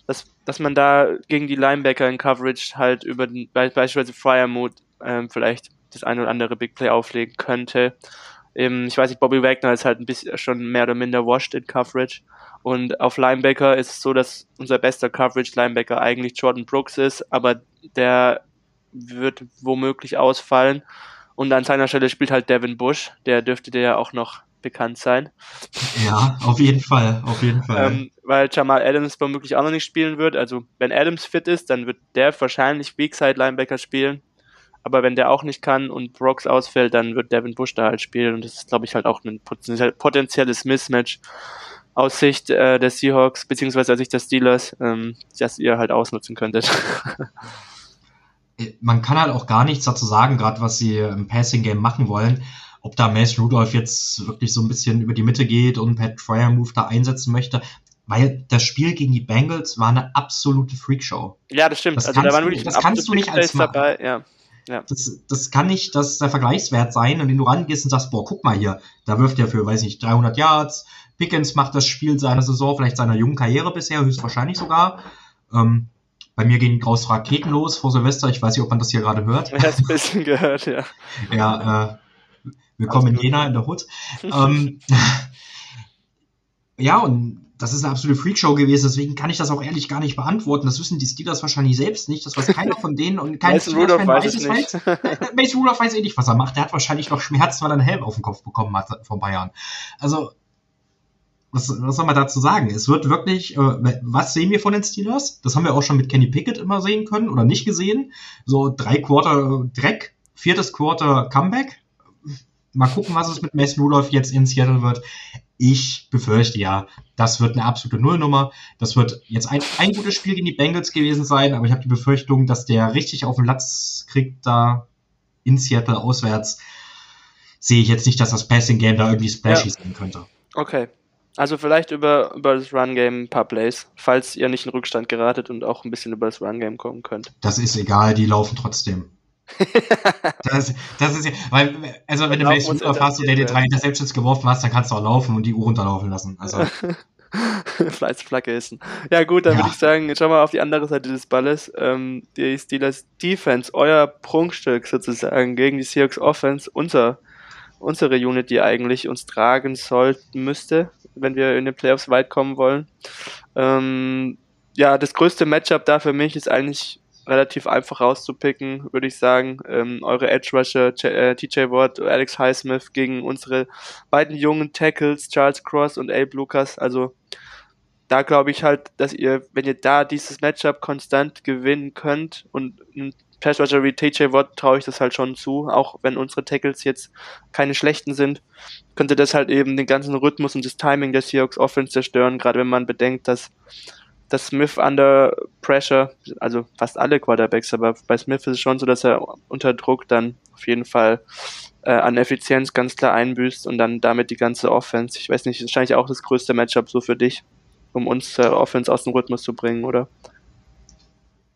Dass, dass man da gegen die Linebacker in Coverage halt über den, beispielsweise Mode ähm, vielleicht das eine oder andere Big Play auflegen könnte. Ähm, ich weiß nicht, Bobby Wagner ist halt ein bisschen schon mehr oder minder washed in Coverage. Und auf Linebacker ist es so, dass unser bester Coverage-Linebacker eigentlich Jordan Brooks ist, aber der wird womöglich ausfallen. Und an seiner Stelle spielt halt Devin Bush, der dürfte dir ja auch noch bekannt sein. Ja, auf jeden Fall, auf jeden Fall. Ähm, weil Jamal Adams womöglich auch noch nicht spielen wird. Also wenn Adams fit ist, dann wird der wahrscheinlich Weakside Linebacker spielen. Aber wenn der auch nicht kann und Brooks ausfällt, dann wird Devin Bush da halt spielen. Und das ist, glaube ich, halt auch ein potenzielles Mismatch aus Sicht äh, der Seahawks, beziehungsweise aus Sicht der Steelers, ähm, das ihr halt ausnutzen könntet. Man kann halt auch gar nichts dazu sagen, gerade was sie im Passing-Game machen wollen. Ob da Mason Rudolph jetzt wirklich so ein bisschen über die Mitte geht und Pat Fryer Move da einsetzen möchte weil das Spiel gegen die Bengals war eine absolute Freakshow. Ja, das stimmt. Das also da waren wirklich das kannst du nicht als dabei, ja. Ja. Das, das kann nicht das der Vergleichswert sein, und wenn du rangehst und sagst, boah, guck mal hier, da wirft er für, weiß ich 300 Yards, Pickens macht das Spiel seiner Saison, vielleicht seiner jungen Karriere bisher, höchstwahrscheinlich sogar. Ähm, bei mir gehen graus Raketen los vor Silvester, ich weiß nicht, ob man das hier gerade hört. Ich habe ein bisschen gehört, ja. Ja, äh, willkommen in Jena in der Hut. ähm, ja, und das ist eine absolute Freakshow gewesen, deswegen kann ich das auch ehrlich gar nicht beantworten. Das wissen die Steelers wahrscheinlich selbst nicht. Das weiß keiner von denen und kein Steelers-Fan weiß es nicht. Mason Rudolph weiß eh nicht, was er macht. Der hat wahrscheinlich noch Schmerzen, weil er einen Helm auf den Kopf bekommen hat vor ein paar Jahren. Also, was, was soll man dazu sagen? Es wird wirklich, äh, was sehen wir von den Steelers? Das haben wir auch schon mit Kenny Pickett immer sehen können oder nicht gesehen. So drei Quarter Dreck, viertes Quarter Comeback. Mal gucken, was es mit Mason Rudolph jetzt in Seattle wird ich befürchte ja, das wird eine absolute Nullnummer. Das wird jetzt ein, ein gutes Spiel gegen die Bengals gewesen sein, aber ich habe die Befürchtung, dass der richtig auf den Latz kriegt da in Seattle auswärts. Sehe ich jetzt nicht, dass das Passing Game da irgendwie splashy ja. sein könnte. Okay. Also vielleicht über, über das Run-Game ein paar Plays, falls ihr nicht in Rückstand geratet und auch ein bisschen über das Run-Game kommen könnt. Das ist egal, die laufen trotzdem. Das, das ist ja, weil, also wenn du Mason Rudolph hast und der dir drei Interceptions geworfen hast, dann kannst du auch laufen und die Uhr runterlaufen lassen. Also. Fleißflagge essen. Ja gut, dann ja. würde ich sagen, jetzt schauen wir auf die andere Seite des Balles. Ähm, die Steelers Defense, euer Prunkstück sozusagen gegen die Seahawks Offense, unser, unsere Unit, die eigentlich uns tragen sollten, müsste, wenn wir in den Playoffs weit kommen wollen. Ähm, ja, das größte Matchup da für mich ist eigentlich relativ einfach rauszupicken, würde ich sagen. Ähm, eure Edge Rusher, äh, TJ Watt, Alex Highsmith gegen unsere beiden jungen Tackles, Charles Cross und Abe Lucas. Also da glaube ich halt, dass ihr, wenn ihr da dieses Matchup konstant gewinnen könnt und ein Pass Rusher wie TJ Watt traue ich das halt schon zu, auch wenn unsere Tackles jetzt keine schlechten sind, könnte das halt eben den ganzen Rhythmus und das Timing der Seahawks Offense zerstören, gerade wenn man bedenkt, dass dass Smith under pressure, also fast alle Quarterbacks, aber bei Smith ist es schon so, dass er unter Druck dann auf jeden Fall äh, an Effizienz ganz klar einbüßt und dann damit die ganze Offense. Ich weiß nicht, wahrscheinlich auch das größte Matchup so für dich, um uns äh, Offense aus dem Rhythmus zu bringen, oder?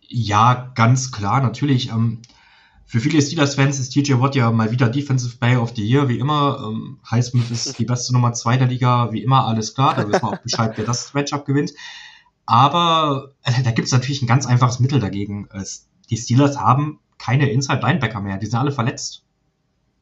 Ja, ganz klar, natürlich. Ähm, für viele Steelers-Fans ist TJ Watt ja mal wieder Defensive Player of the Year, wie immer. Ähm, Highsmith ist die beste Nummer zwei der Liga, wie immer, alles klar. Da wissen wir auch Bescheid, wer das Matchup gewinnt. Aber äh, da gibt es natürlich ein ganz einfaches Mittel dagegen. Es, die Steelers haben keine Inside-Linebacker mehr, die sind alle verletzt.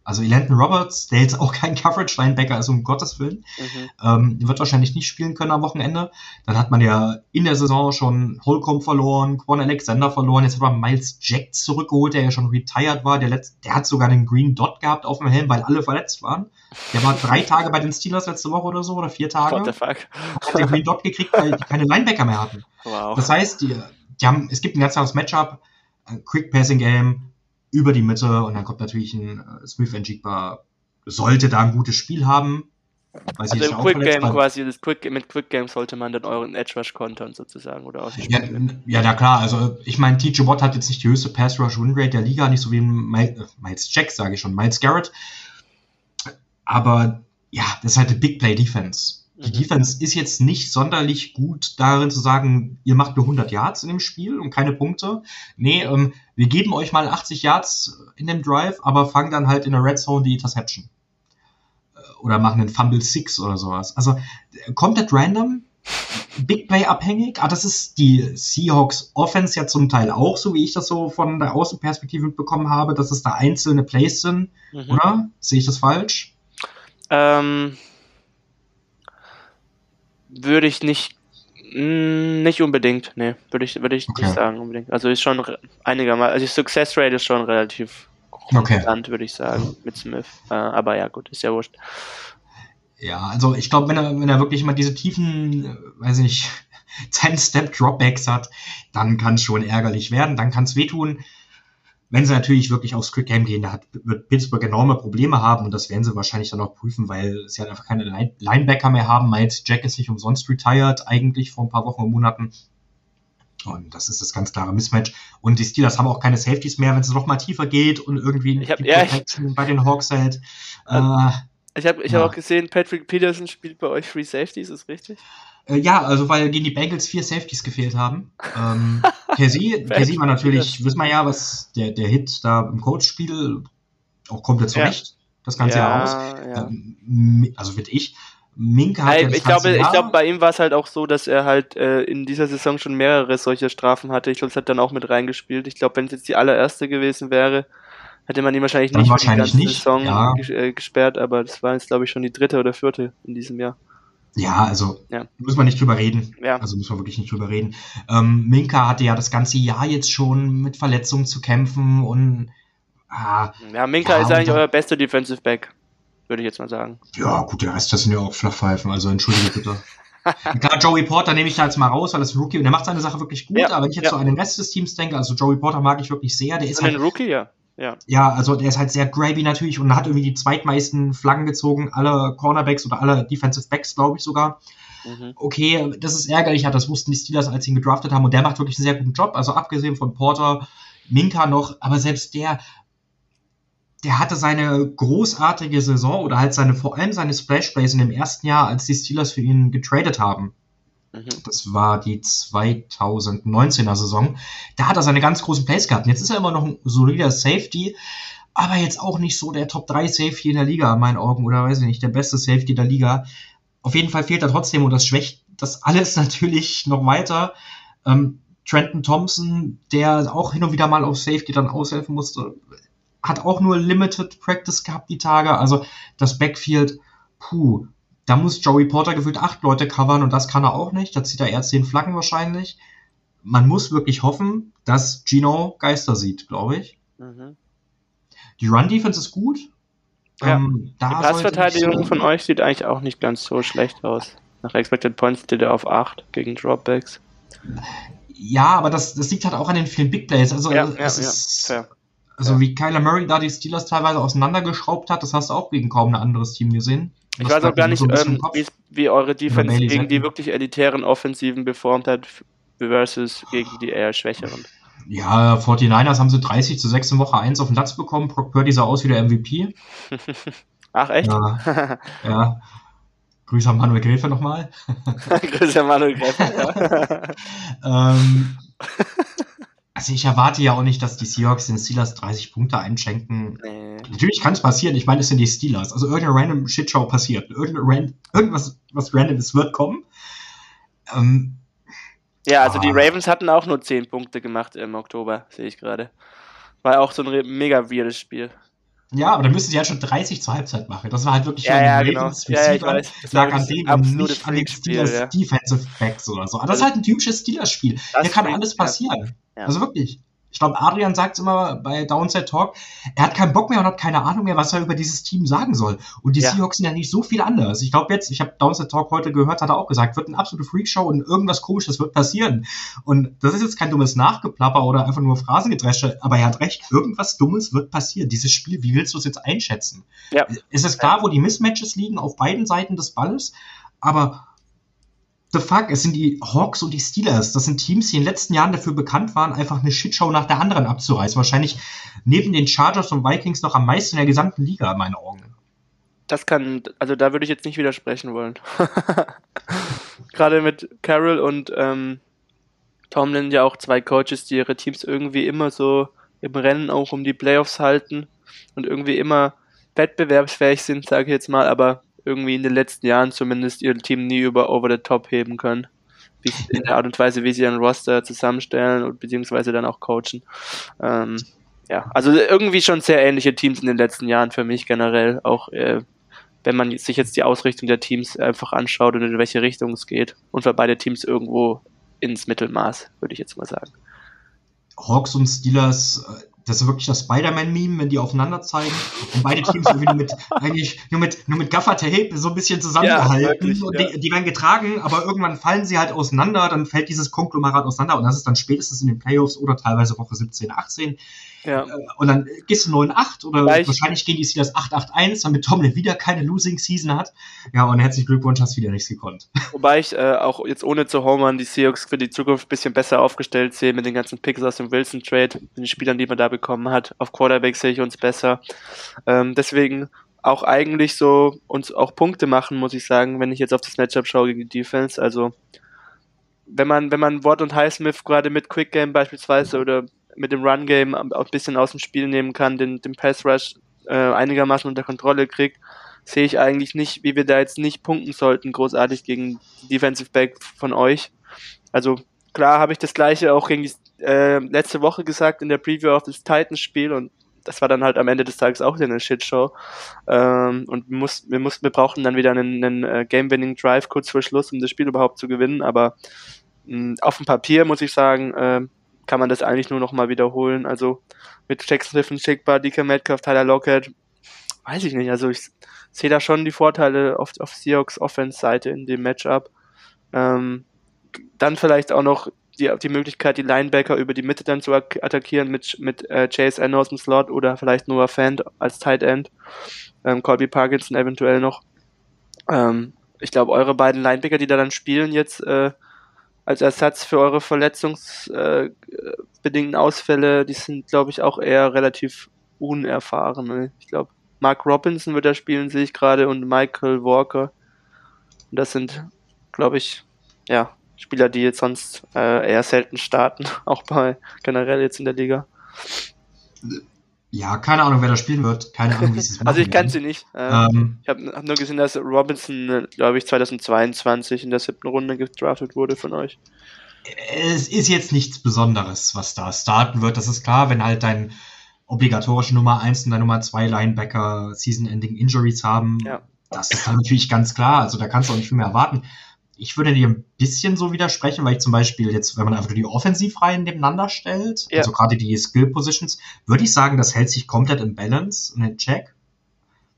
Also Elandon Roberts, der jetzt auch kein Coverage-Linebacker ist, um Gottes Willen, mhm. ähm, wird wahrscheinlich nicht spielen können am Wochenende. Dann hat man ja in der Saison schon Holcomb verloren, Quan Alexander verloren, jetzt hat man Miles Jack zurückgeholt, der ja schon retired war. Der, letzte, der hat sogar den Green Dot gehabt auf dem Helm, weil alle verletzt waren. Der war drei Tage bei den Steelers letzte Woche oder so, oder vier Tage. What the fuck? Hat den Green Dot gekriegt, weil die keine Linebacker mehr hatten. Wow. Das heißt, die, die haben, es gibt ein ganz klares Matchup, Quick Passing Game, über die Mitte und dann kommt natürlich ein äh, Smith Njigba, sollte da ein gutes Spiel haben. also im Quick Game quasi, das Quick, mit Quick Game sollte man dann euren Edge Rush kontern sozusagen oder auch ja, ja, na klar, also ich meine, TJ Watt hat jetzt nicht die höchste Pass Rush Win Rate der Liga, nicht so wie Miles, äh, Miles Jack, sage ich schon, Miles Garrett. Aber ja, das ist halt eine Big Play Defense. Die mhm. Defense ist jetzt nicht sonderlich gut darin zu sagen, ihr macht nur 100 Yards in dem Spiel und keine Punkte. Nee, ähm, wir geben euch mal 80 Yards in dem Drive, aber fangen dann halt in der Red Zone die Interception. Äh, oder machen einen Fumble Six oder sowas. Also komplett random, Big Play abhängig. Ah, das ist die Seahawks Offense ja zum Teil auch, so wie ich das so von der Außenperspektive mitbekommen habe, dass es da einzelne Plays sind, mhm. oder? Sehe ich das falsch? Ähm, würde ich nicht mm, nicht unbedingt, nee, würde ich, würde ich okay. nicht sagen unbedingt. Also ist schon einigermaßen, also die Success Rate ist schon relativ konstant, okay. würde ich sagen, mit Smith. Äh, aber ja, gut, ist ja wurscht. Ja, also ich glaube, wenn er, wenn er wirklich mal diese tiefen, äh, weiß ich nicht, 10-Step-Dropbacks hat, dann kann es schon ärgerlich werden, dann kann es wehtun. Wenn sie natürlich wirklich aufs Quick Game gehen, da hat, wird Pittsburgh enorme Probleme haben und das werden sie wahrscheinlich dann auch prüfen, weil sie halt einfach keine Line Linebacker mehr haben. Miles Jack ist nicht umsonst retired, eigentlich vor ein paar Wochen und Monaten. Und das ist das ganz klare Mismatch. Und die Steelers haben auch keine Safeties mehr, wenn es noch mal tiefer geht und irgendwie ich hab, ja, ich, bei den Hawks hält. Äh, ich habe ich ja. hab auch gesehen, Patrick Peterson spielt bei euch Free Safeties, ist richtig? Äh, ja, also weil gegen die Bengals vier Safeties gefehlt haben. Ähm, Casey, Casey war natürlich, wissen wir ja, was der, der Hit da im Coach-Spiel auch komplett zurecht. Ja. Das ganze ja, Jahr aus. Ja. Ähm, also wird ich. Mink hat hey, ich glaube, ich glaube, bei ihm war es halt auch so, dass er halt äh, in dieser Saison schon mehrere solche Strafen hatte. Ich glaube, es hat dann auch mit reingespielt. Ich glaube, wenn es jetzt die allererste gewesen wäre, hätte man ihn wahrscheinlich nicht wahrscheinlich die ganze nicht. Saison ja. Äh, gesperrt, aber das war jetzt, glaube ich, schon die dritte oder vierte in diesem Jahr. Ja, also ja. muss man nicht drüber reden. Ja. Also muss man wirklich nicht drüber reden. Ähm, Minka hatte ja das ganze Jahr jetzt schon mit Verletzungen zu kämpfen und ah, Ja, Minka ja, ist eigentlich euer bester Defensive Back, würde ich jetzt mal sagen. Ja, gut, der Rest das sind ja auch Flachpfeifen, also entschuldige bitte. Klar, Joey Porter nehme ich da jetzt mal raus, weil das ist ein Rookie und der macht seine Sache wirklich gut, ja, aber wenn ich jetzt so an den Rest des Teams denke, also Joey Porter mag ich wirklich sehr, der ist halt, ein Rookie, ja. Ja. ja, also der ist halt sehr gravy natürlich und hat irgendwie die zweitmeisten Flaggen gezogen, alle Cornerbacks oder alle Defensive Backs, glaube ich sogar. Mhm. Okay, das ist ärgerlich, das wussten die Steelers, als sie ihn gedraftet haben und der macht wirklich einen sehr guten Job, also abgesehen von Porter, Minka noch, aber selbst der, der hatte seine großartige Saison oder halt seine, vor allem seine Splash Plays in dem ersten Jahr, als die Steelers für ihn getradet haben. Mhm. Das war die 2019er Saison. Da hat er seine ganz großen Plays gehabt. Jetzt ist er immer noch ein solider Safety, aber jetzt auch nicht so der Top 3 Safety in der Liga, in meinen Augen, oder weiß ich nicht, der beste Safety der Liga. Auf jeden Fall fehlt er trotzdem und das schwächt das alles natürlich noch weiter. Ähm, Trenton Thompson, der auch hin und wieder mal auf Safety dann aushelfen musste, hat auch nur Limited Practice gehabt die Tage. Also das Backfield, puh, da muss Joey Porter gefühlt acht Leute covern und das kann er auch nicht. Da zieht er eher zehn Flaggen wahrscheinlich. man muss wirklich hoffen, dass Gino Geister sieht, glaube ich. Mhm. Die Run-Defense ist gut. Ja. Ähm, die Passverteidigung von euch sieht eigentlich auch nicht ganz so schlecht aus. Nach Expected Points steht er auf 8 gegen Dropbacks. Ja, aber das, das liegt halt auch an den vielen Big Plays. Also, ja, es ja, ist, ja. also wie Kyler Murray da die Steelers teilweise auseinandergeschraubt hat, das hast du auch gegen kaum ein anderes Team gesehen. Ich weiß auch gar nicht, so ähm, wie eure Defense gegen die wirklich elitären Offensiven beformt hat versus gegen die eher schwächeren. Ja, 49ers haben sie 30 zu 6 in Woche 1 auf den Platz bekommen. Brock Purdy sah aus wie der MVP. Ach, echt? Ja. ja. Grüße an Manuel Gräfe nochmal. Grüße an Manuel Gräfe. ähm, also ich erwarte ja auch nicht, dass die Seahawks den Steelers 30 Punkte einschenken. Nee. Natürlich kann es passieren. Ich meine, es sind die Steelers. Also irgendeine random Shitshow passiert. Irgendeine irgendwas, was random ist, wird kommen. Ähm, ja, also ah. die Ravens hatten auch nur 10 Punkte gemacht im Oktober, sehe ich gerade. War auch so ein mega weirdes Spiel. Ja, aber dann müssten sie halt schon 30 zur Halbzeit machen. Das war halt wirklich ja, ja, genau. Ravens ja, ich weiß. Das lag an dem und nicht an den Steelers ja. Defensive Backs oder so. Aber das ist halt ein typisches Steelers-Spiel. Hier kann alles passieren. Ja. Also wirklich ich glaube, Adrian sagt es immer bei Downside Talk, er hat keinen Bock mehr und hat keine Ahnung mehr, was er über dieses Team sagen soll. Und die ja. Seahawks sind ja nicht so viel anders. Ich glaube jetzt, ich habe Downside Talk heute gehört, hat er auch gesagt, wird eine absolute Freakshow und irgendwas komisches wird passieren. Und das ist jetzt kein dummes Nachgeplapper oder einfach nur Phrasengedresche, aber er hat recht, irgendwas Dummes wird passieren. Dieses Spiel, wie willst du es jetzt einschätzen? Ja. Ist es klar, wo die Mismatches liegen auf beiden Seiten des Balles? Aber the fuck, es sind die Hawks und die Steelers. Das sind Teams, die in den letzten Jahren dafür bekannt waren, einfach eine Shitshow nach der anderen abzureißen. Wahrscheinlich neben den Chargers und Vikings noch am meisten in der gesamten Liga, in meinen Augen. Das kann, also da würde ich jetzt nicht widersprechen wollen. Gerade mit Carroll und ähm, Tomlin ja auch zwei Coaches, die ihre Teams irgendwie immer so im Rennen auch um die Playoffs halten und irgendwie immer wettbewerbsfähig sind, sage ich jetzt mal, aber irgendwie in den letzten Jahren zumindest ihr Team nie über Over the Top heben können. In der Art und Weise, wie sie ihren Roster zusammenstellen und beziehungsweise dann auch coachen. Ähm, ja, also irgendwie schon sehr ähnliche Teams in den letzten Jahren für mich generell. Auch äh, wenn man sich jetzt die Ausrichtung der Teams einfach anschaut und in welche Richtung es geht. Und für beide Teams irgendwo ins Mittelmaß, würde ich jetzt mal sagen. Hawks und Steelers äh, das ist wirklich das Spider-Man-Meme, wenn die aufeinander zeigen und beide Teams irgendwie nur mit, eigentlich nur mit, nur mit Gaffer-Tape so ein bisschen zusammengehalten. Ja, wirklich, und die, die, werden getragen, aber irgendwann fallen sie halt auseinander, dann fällt dieses Konglomerat auseinander und das ist dann spätestens in den Playoffs oder teilweise Woche 17, 18. Ja. Äh, und dann gehst du 9-8 oder Gleich. wahrscheinlich gehen die Steelers 8-8-1, damit Tomlin wieder keine Losing Season hat. Ja, und herzlichen Glückwunsch, hast wieder nichts gekonnt. Wobei ich äh, auch jetzt ohne zu homern die Seahawks für die Zukunft ein bisschen besser aufgestellt sehe mit den ganzen Picks aus dem Wilson Trade, mit den Spielern, die man da bekommen hat. Auf Quarterback sehe ich uns besser. Ähm, deswegen auch eigentlich so uns auch Punkte machen, muss ich sagen, wenn ich jetzt auf das Matchup schaue gegen die Defense. Also wenn man, wenn man Wort und Highsmith gerade mit Quick Game beispielsweise oder mit dem Run-Game ein bisschen aus dem Spiel nehmen kann, den, den Pass-Rush äh, einigermaßen unter Kontrolle kriegt, sehe ich eigentlich nicht, wie wir da jetzt nicht punkten sollten, großartig gegen Defensive Back von euch. Also klar habe ich das gleiche auch gegen die äh, letzte Woche gesagt in der Preview auf das Titans-Spiel und das war dann halt am Ende des Tages auch eine Shitshow. Ähm, und wir, muss, wir, mussten, wir brauchten dann wieder einen, einen äh, Game-Winning-Drive kurz vor Schluss, um das Spiel überhaupt zu gewinnen. Aber mh, auf dem Papier muss ich sagen, äh, kann man das eigentlich nur noch mal wiederholen. Also mit Jackson Smith, Schickbar, DK Metcalf, Tyler Lockett, weiß ich nicht. Also ich sehe da schon die Vorteile auf, auf Seahawks Offense-Seite in dem Matchup. Ähm, dann vielleicht auch noch die, die Möglichkeit, die Linebacker über die Mitte dann zu attackieren mit, mit äh, Chase aus dem Slot oder vielleicht Noah Fant als Tight End. Ähm, Colby Parkinson eventuell noch. Ähm, ich glaube, eure beiden Linebacker, die da dann spielen jetzt, äh, als Ersatz für eure verletzungsbedingten äh, Ausfälle, die sind, glaube ich, auch eher relativ unerfahren. Ne? Ich glaube, Mark Robinson wird da spielen, sehe ich gerade, und Michael Walker. Und das sind, glaube ich, ja, Spieler, die jetzt sonst äh, eher selten starten, auch bei generell jetzt in der Liga. Ja, keine Ahnung, wer da spielen wird. Keine Ahnung, wie sie es machen. also ich kenne sie nicht. Ähm, ähm, ich habe hab nur gesehen, dass Robinson, glaube ich, 2022 in der siebten Runde gedraftet wurde von euch. Es ist jetzt nichts Besonderes, was da starten wird. Das ist klar, wenn halt dein obligatorische Nummer 1 und dein Nummer 2 Linebacker Season-Ending Injuries haben. Ja. Das ist dann natürlich ganz klar. Also da kannst du auch nicht viel mehr erwarten. Ich würde dir ein bisschen so widersprechen, weil ich zum Beispiel jetzt, wenn man einfach die Offensivreihen nebeneinander stellt, Ja. also gerade die Skill Positions, würde ich sagen, das hält sich komplett im Balance und in Check.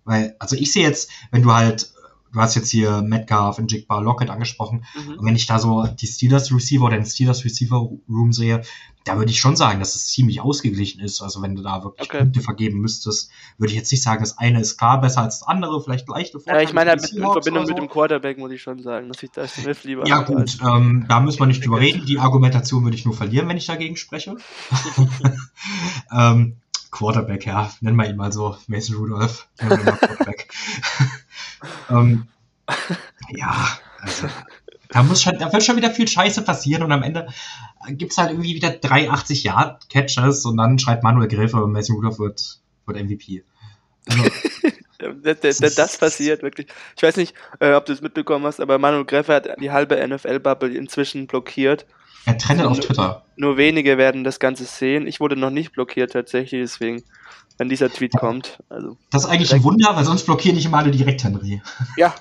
Weil, also ich sehe jetzt, wenn du halt, du hast jetzt hier Metcalf, Njigba, Lockett angesprochen, Mhm. und wenn ich da so die Steelers Receiver oder den Steelers Receiver Room sehe, da würde ich schon sagen, dass es ziemlich ausgeglichen ist. Also wenn du da wirklich Okay. Punkte vergeben müsstest, würde ich jetzt nicht sagen, das eine ist klar besser als das andere, vielleicht leichte Ja, ich meine, mit, in Verbindung oder mit dem Quarterback muss ich schon sagen, dass ich da Smith lieber Ja gut, ähm, da müssen wir nicht drüber reden. Die Argumentation würde ich nur verlieren, wenn ich dagegen spreche. ähm, Quarterback, ja, nennen wir ihn mal so. Mason Rudolph. Quarterback. ähm, ja, also, da muss schon, da wird schon wieder viel Scheiße passieren und am Ende gibt's halt irgendwie wieder 83 Yard Catches und dann schreibt Manuel Gräfe, Mason Rudolph wird, wird MVP. Also, Das, das, das, passiert wirklich. Ich weiß nicht, äh, ob du es mitbekommen hast, aber Manuel Greffer hat die halbe NFL-Bubble inzwischen blockiert. er trendet auf Twitter. Nur wenige werden das Ganze sehen. Ich wurde noch nicht blockiert tatsächlich, deswegen, wenn dieser Tweet kommt. Also, Das ist eigentlich ein Wunder, weil sonst blockieren nicht immer alle direkt Henry. ja,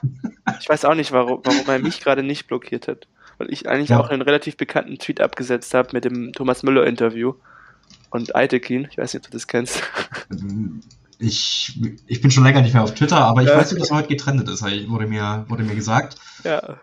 ich weiß auch nicht, warum, warum er mich gerade nicht blockiert hat. Weil ich eigentlich Ja. auch einen relativ bekannten Tweet abgesetzt habe mit dem Thomas Müller-Interview und Eitekin. Ich weiß nicht, ob du das kennst. Ich, ich bin schon länger nicht mehr auf Twitter, aber ich Ja. weiß nicht, dass er heute getrennt ist, wurde mir, wurde mir gesagt. Ja.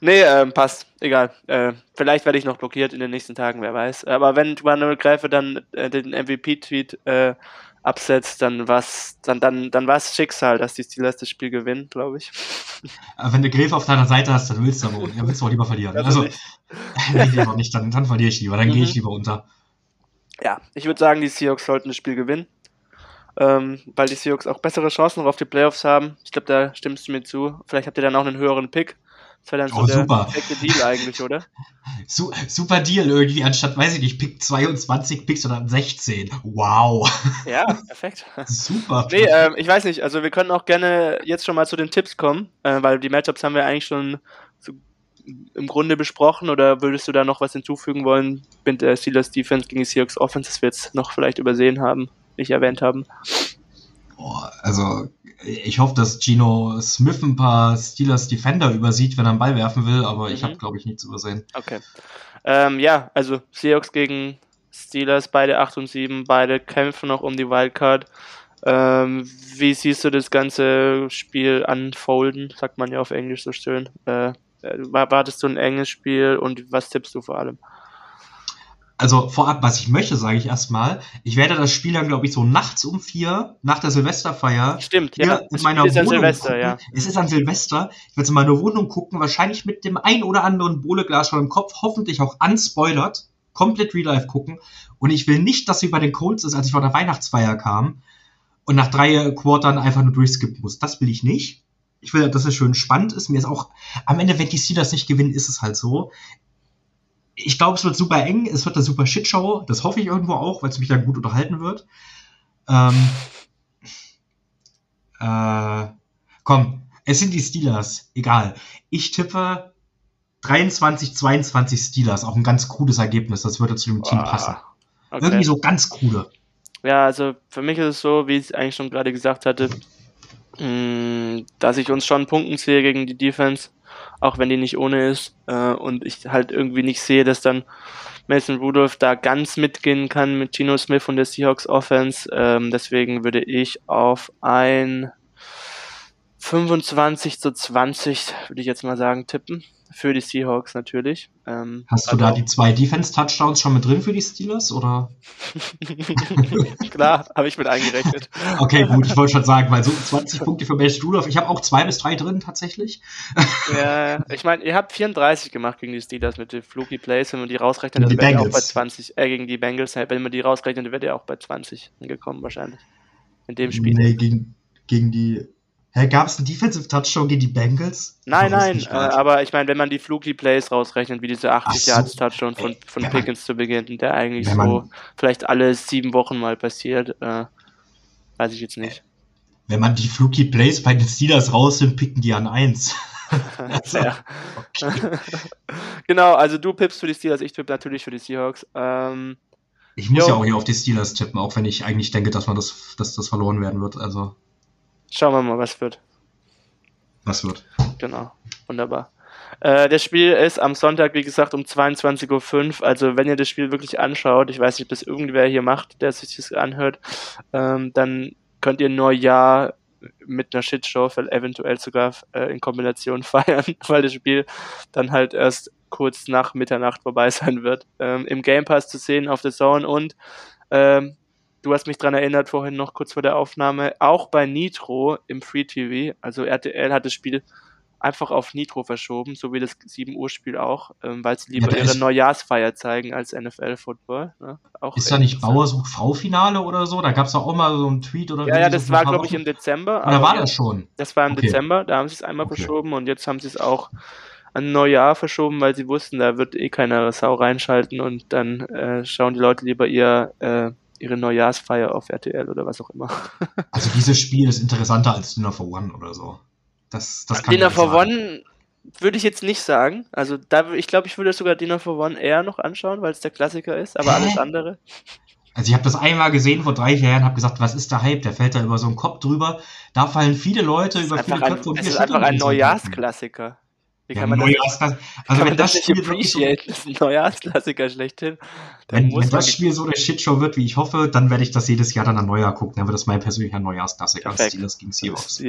Nee, ähm, passt. Egal. Äh, vielleicht werde ich noch blockiert in den nächsten Tagen, wer weiß. Aber wenn Manuel Greife dann äh, den MVP-Tweet äh, absetzt, dann war's, dann, dann, dann war's Schicksal, dass die Steelers das Spiel gewinnen, glaube ich. Aber wenn du Griff auf deiner Seite hast, dann willst du aber ja, willst du auch lieber verlieren. Also nicht. nee, lieber nicht, dann, dann verliere ich lieber, dann gehe ich Mhm. lieber unter. Ja, ich würde sagen, die Seahawks sollten das Spiel gewinnen. Ähm, weil die Seahawks auch bessere Chancen auf die Playoffs haben. Ich glaube, da stimmst du mir zu. Vielleicht habt ihr dann auch einen höheren Pick. Das wäre dann so Oh, der super. perfekte Deal eigentlich, oder? Su super Deal irgendwie, anstatt, weiß ich nicht, Pick 22 Picks oder 16. Wow. Ja, perfekt. Super. Nee, ähm, ich weiß nicht, also wir können auch gerne jetzt schon mal zu den Tipps kommen, äh, weil die Matchups haben wir eigentlich schon so im Grunde besprochen oder würdest du da noch was hinzufügen wollen mit der Steelers Defense gegen die Seahawks Offense, das wir jetzt noch vielleicht übersehen haben, nicht erwähnt haben? Boah, also, ich hoffe, dass Gino Smith ein paar Steelers Defender übersieht, wenn er einen Ball werfen will, aber ich Mhm. habe, glaube ich, nichts übersehen. Okay. Ähm, ja, also Seahawks gegen Steelers, beide 8 und 7, beide kämpfen noch um die Wildcard. Ähm, wie siehst du das ganze Spiel unfolden, sagt man ja auf Englisch so schön. Äh, äh, wartest du ein enges Spiel und was tippst du vor allem? Also vorab, was ich möchte, sage ich erstmal. Ich werde das Spiel dann, glaube ich, so nachts um vier, nach der Silvesterfeier, Stimmt, hier ja. in meiner Spiel ist an Wohnung Silvester, gucken. ja. Es ist an Silvester. Ich werde es in meiner Wohnung gucken, wahrscheinlich mit dem ein oder anderen Bohleglas schon im Kopf, hoffentlich auch unspoilert, komplett Real Life gucken. Und ich will nicht, dass sie bei den Colts ist, als ich vor der Weihnachtsfeier kam und nach drei Quartern einfach nur durchskippen muss. Das will ich nicht. Ich will, dass es schön spannend ist. Mir ist auch, am Ende, wenn die Steelers nicht gewinnen, ist es halt so. Ich glaube, es wird super eng, es wird eine super Shitshow. Das hoffe ich irgendwo auch, weil es mich dann gut unterhalten wird. Ähm, äh, komm, es sind die Steelers. Egal. Ich tippe 23, 22 Steelers. Auch ein ganz cooles Ergebnis. Das würde zu dem Team Ah, passen. Okay. Irgendwie so ganz coole. Ja, also für mich ist es so, wie ich es eigentlich schon gerade gesagt hatte, mh, dass ich uns schon punkten sehe gegen die Defense, auch wenn die nicht ohne ist. Äh, und ich halt irgendwie nicht sehe, dass dann Mason Rudolph da ganz mitgehen kann mit Gino Smith und der Seahawks Offense. Ähm, deswegen würde ich auf ein 25 zu 20, würde ich jetzt mal sagen, tippen. Für die Seahawks natürlich. Ähm, Hast du also- da die zwei Defense-Touchdowns schon mit drin für die Steelers? Oder? Klar, habe ich mit eingerechnet. Okay, gut, ich wollte schon sagen, weil so 20 Punkte für Mason Rudolph. Ich habe auch zwei bis drei drin tatsächlich. Ja, ich meine, ihr habt 34 gemacht gegen die Steelers mit den Fluky Plays, wenn man die rausrechnet, dann wärt ihr auch bei Bengals. 20, äh, gegen die Bengals, wenn man die rausrechnet, dann wärt ihr auch bei 20 angekommen wahrscheinlich. In dem Spiel. Nee, gegen, gegen die. Gab es einen Defensive Touchdown gegen die Bengals? Nein, nein, äh, aber ich meine, wenn man die Fluky Plays rausrechnet, wie diese 80 Ach so. Yards Touchdown von, Ey, von wenn man- Pickens zu Beginn, der eigentlich so man- vielleicht alle sieben Wochen mal passiert, äh, weiß ich jetzt nicht. Wenn man die Fluky Plays bei den Steelers rausnimmt, picken die an eins. ja. Okay. genau, also du pippst für die Steelers, ich tippe natürlich für die Seahawks. Ähm, Ich muss Jo. ja auch hier auf die Steelers tippen, auch wenn ich eigentlich denke, dass man das, dass das verloren werden wird. Also, schauen wir mal, was wird. was wird? Genau, wunderbar. Äh, das Spiel ist am Sonntag, wie gesagt, um 22.05 Uhr. Also, wenn ihr das Spiel wirklich anschaut, ich weiß nicht, ob das irgendwer hier macht, der sich das anhört, ähm, dann könnt ihr Neujahr mit einer Shitshow eventuell sogar äh, in Kombination feiern, weil das Spiel dann halt erst kurz nach Mitternacht vorbei sein wird. Ähm, Im Game Pass zu sehen auf der Zone und ähm, du hast mich dran erinnert vorhin noch kurz vor der Aufnahme, auch bei Nitro im Free TV, also RTL hat das Spiel einfach auf Nitro verschoben, so wie das 7 Uhr Spiel auch, ähm, weil sie lieber ja, ihre Neujahrsfeier zeigen als NFL Football. Ne? Ist da nicht Bauersuch Frau Finale oder so? Da gab es auch mal so einen Tweet oder Ja, ja, das so war glaube ich im Dezember. Oder war das schon? Das war im okay. Dezember, da haben sie es einmal okay. verschoben und jetzt haben sie es auch an Neujahr verschoben, weil sie wussten, da wird eh keiner Sau reinschalten und dann äh, schauen die Leute lieber ihr äh, ihre Neujahrsfeier auf RTL oder was auch immer. also dieses Spiel ist interessanter als Dinner for One oder so. Das, das kann Dinner for sagen. One würde ich jetzt nicht sagen. Also da, ich glaube, ich würde sogar Dinner for One eher noch anschauen, weil es der Klassiker ist, aber Hä? alles andere. Also ich habe das einmal gesehen vor drei Jahren, habe gesagt, was ist der Hype? Der fällt da über so einen Kopf drüber. Da fallen viele Leute über viele Köpfe und Es ist einfach ein Neujahrsklassiker. Wie kann man das, also kann man das, das Spiel appreciate? So, das ist ein Neujahrsklassiker schlechthin. Wenn, wenn das Spiel so eine Shitshow wird, wie ich hoffe, dann werde ich das jedes Jahr dann an Neujahr gucken. Dann wird das mein persönlicher Neujahrsklassiker. Steelers gegen Seahawks.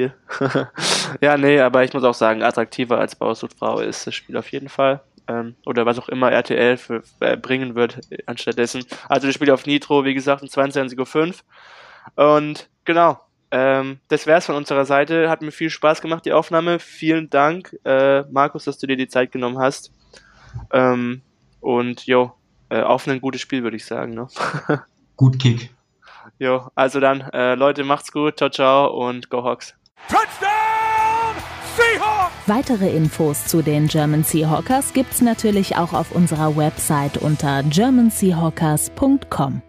ja, nee, aber ich muss auch sagen, attraktiver als Bausuchtfrau ist das Spiel auf jeden Fall. Ähm, oder was auch immer RTL für, äh, bringen wird anstattdessen. Also das Spiel auf Nitro, wie gesagt, um 22.05 Uhr. Und genau, ähm, das wär's von unserer Seite. Hat mir viel Spaß gemacht, die Aufnahme. Vielen Dank, äh, Markus, dass du dir die Zeit genommen hast. Ähm, und jo, äh, auf ein gutes Spiel, würde ich sagen. Ne? Gut Kick. Jo, also dann, äh, Leute, macht's gut, ciao, ciao und go Hawks. Touchdown Seahawks! Weitere Infos zu den German Seahawkers gibt's natürlich auch auf unserer Website unter germanseahawkers.com.